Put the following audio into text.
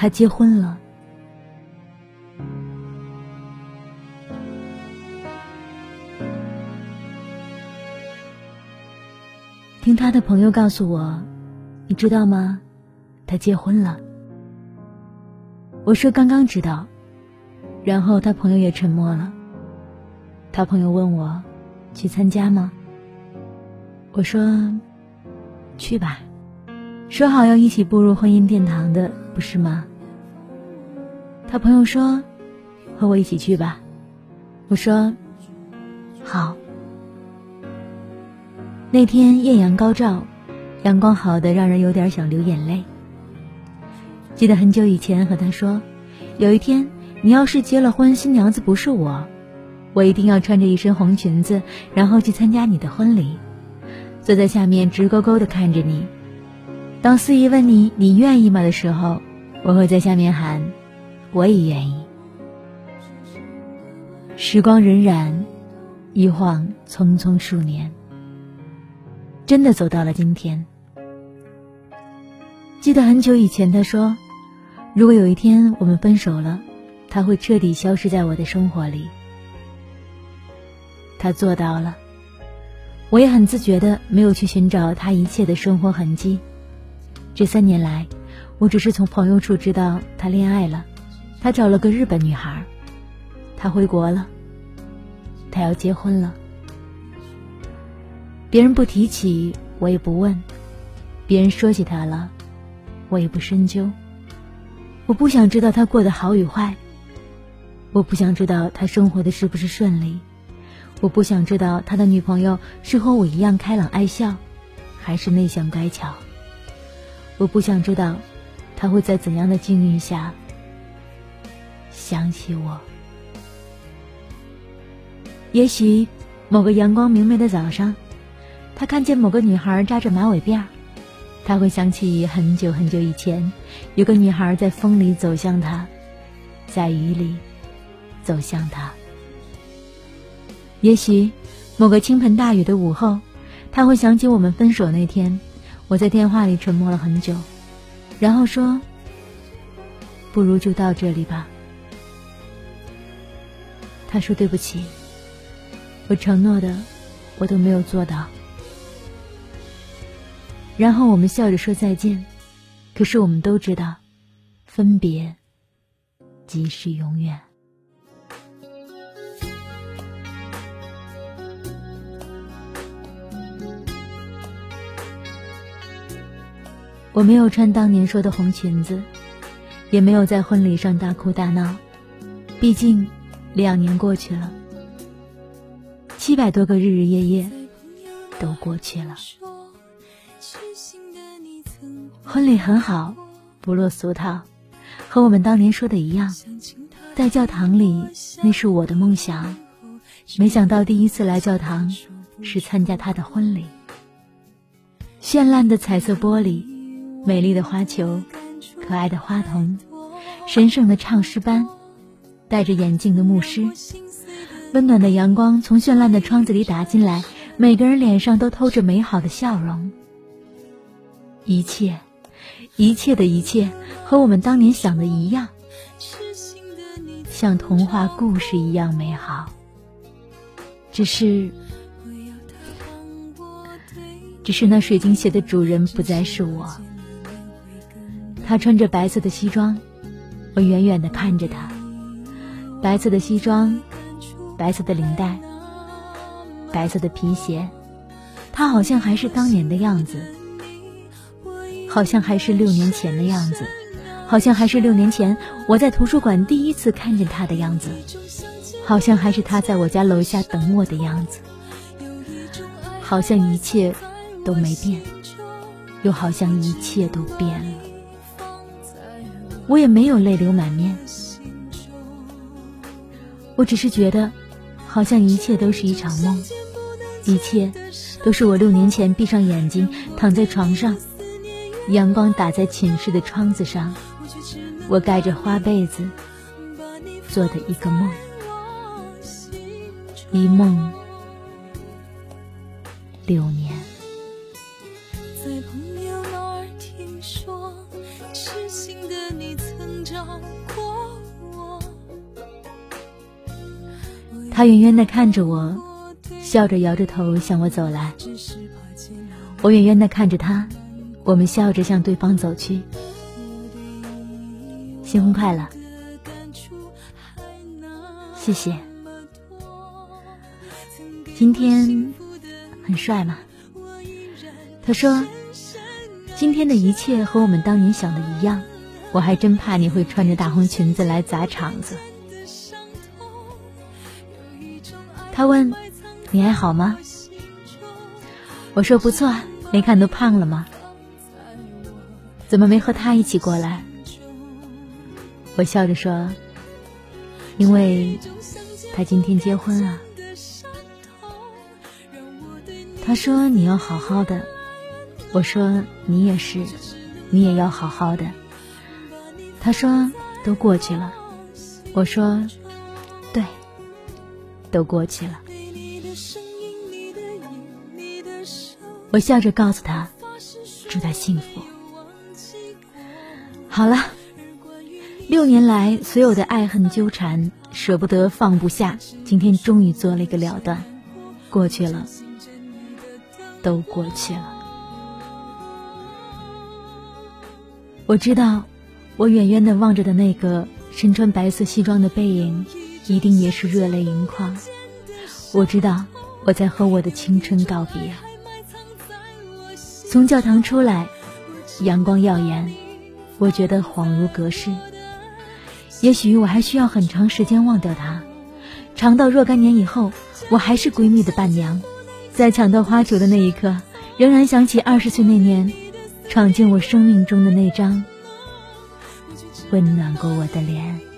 他结婚了。听他的朋友告诉我，你知道吗？他结婚了。我说刚刚知道，然后他朋友也沉默了。他朋友问我，去参加吗？我说，去吧。说好要一起步入婚姻殿堂的，不是吗？他朋友说，和我一起去吧。我说，好。那天艳阳高照，阳光好的让人有点想流眼泪。记得很久以前和他说，有一天你要是结了婚，新娘子不是我，我一定要穿着一身红裙子，然后去参加你的婚礼，坐在下面直勾勾的看着你。当司仪问你你愿意吗的时候，我会在下面喊，我也愿意。时光荏苒，一晃匆匆数年。真的走到了今天。记得很久以前，他说：“如果有一天我们分手了，他会彻底消失在我的生活里。”他做到了。我也很自觉的没有去寻找他一切的生活痕迹。这三年来，我只是从朋友处知道他恋爱了，他找了个日本女孩，他回国了，他要结婚了。别人不提起，我也不问；别人说起他了，我也不深究。我不想知道他过得好与坏，我不想知道他生活的是不是顺利，我不想知道他的女朋友是和我一样开朗爱笑，还是内向乖巧。我不想知道他会在怎样的境遇下想起我。也许某个阳光明媚的早上。他看见某个女孩扎着马尾辫儿，他会想起很久很久以前，有个女孩在风里走向他，在雨里走向他。也许某个倾盆大雨的午后，他会想起我们分手那天，我在电话里沉默了很久，然后说：“不如就到这里吧。”他说：“对不起，我承诺的，我都没有做到。”然后我们笑着说再见，可是我们都知道，分别即是永远。我没有穿当年说的红裙子，也没有在婚礼上大哭大闹，毕竟两年过去了，七百多个日日夜夜都过去了。婚礼很好，不落俗套，和我们当年说的一样，在教堂里，那是我的梦想。没想到第一次来教堂，是参加他的婚礼。绚烂的彩色玻璃，美丽的花球，可爱的花童，神圣的唱诗班，戴着眼镜的牧师，温暖的阳光从绚烂的窗子里打进来，每个人脸上都透着美好的笑容。一切。一切的一切和我们当年想的一样，像童话故事一样美好。只是，只是那水晶鞋的主人不再是我。他穿着白色的西装，我远远的看着他。白色的西装，白色的领带，白色的皮鞋，他好像还是当年的样子。好像还是六年前的样子，好像还是六年前我在图书馆第一次看见他的样子，好像还是他在我家楼下等我的样子，好像一切都没变，又好像一切都变了。我也没有泪流满面，我只是觉得，好像一切都是一场梦，一切都是我六年前闭上眼睛躺在床上。阳光打在寝室的窗子上，我盖着花被子做的一个梦，一梦六年。他远远的看着我，笑着摇着头向我走来。我远远的看着他，我们笑着向对方走去。新婚快乐！谢谢。今天很帅吗？他说：“今天的一切和我们当年想的一样。”我还真怕你会穿着大红裙子来砸场子。他问：“你还好吗？”我说：“不错，没看都胖了吗？怎么没和他一起过来？”我笑着说：“因为他今天结婚了。”他说：“你要好好的。”我说：“你也是，你也要好好的。”他说：“都过去了。”我说：“，都过去了。”我笑着告诉他：“祝他幸福。”好了，六年来所有的爱恨纠缠、舍不得、放不下，今天终于做了一个了断。过去了，都过去了。我知道。我远远的望着的那个身穿白色西装的背影，一定也是热泪盈眶。我知道我在和我的青春告别。从教堂出来，阳光耀眼，我觉得恍如隔世。也许我还需要很长时间忘掉他，长到若干年以后，我还是闺蜜的伴娘，在抢到花球的那一刻，仍然想起二十岁那年，闯进我生命中的那张。温暖过我的脸。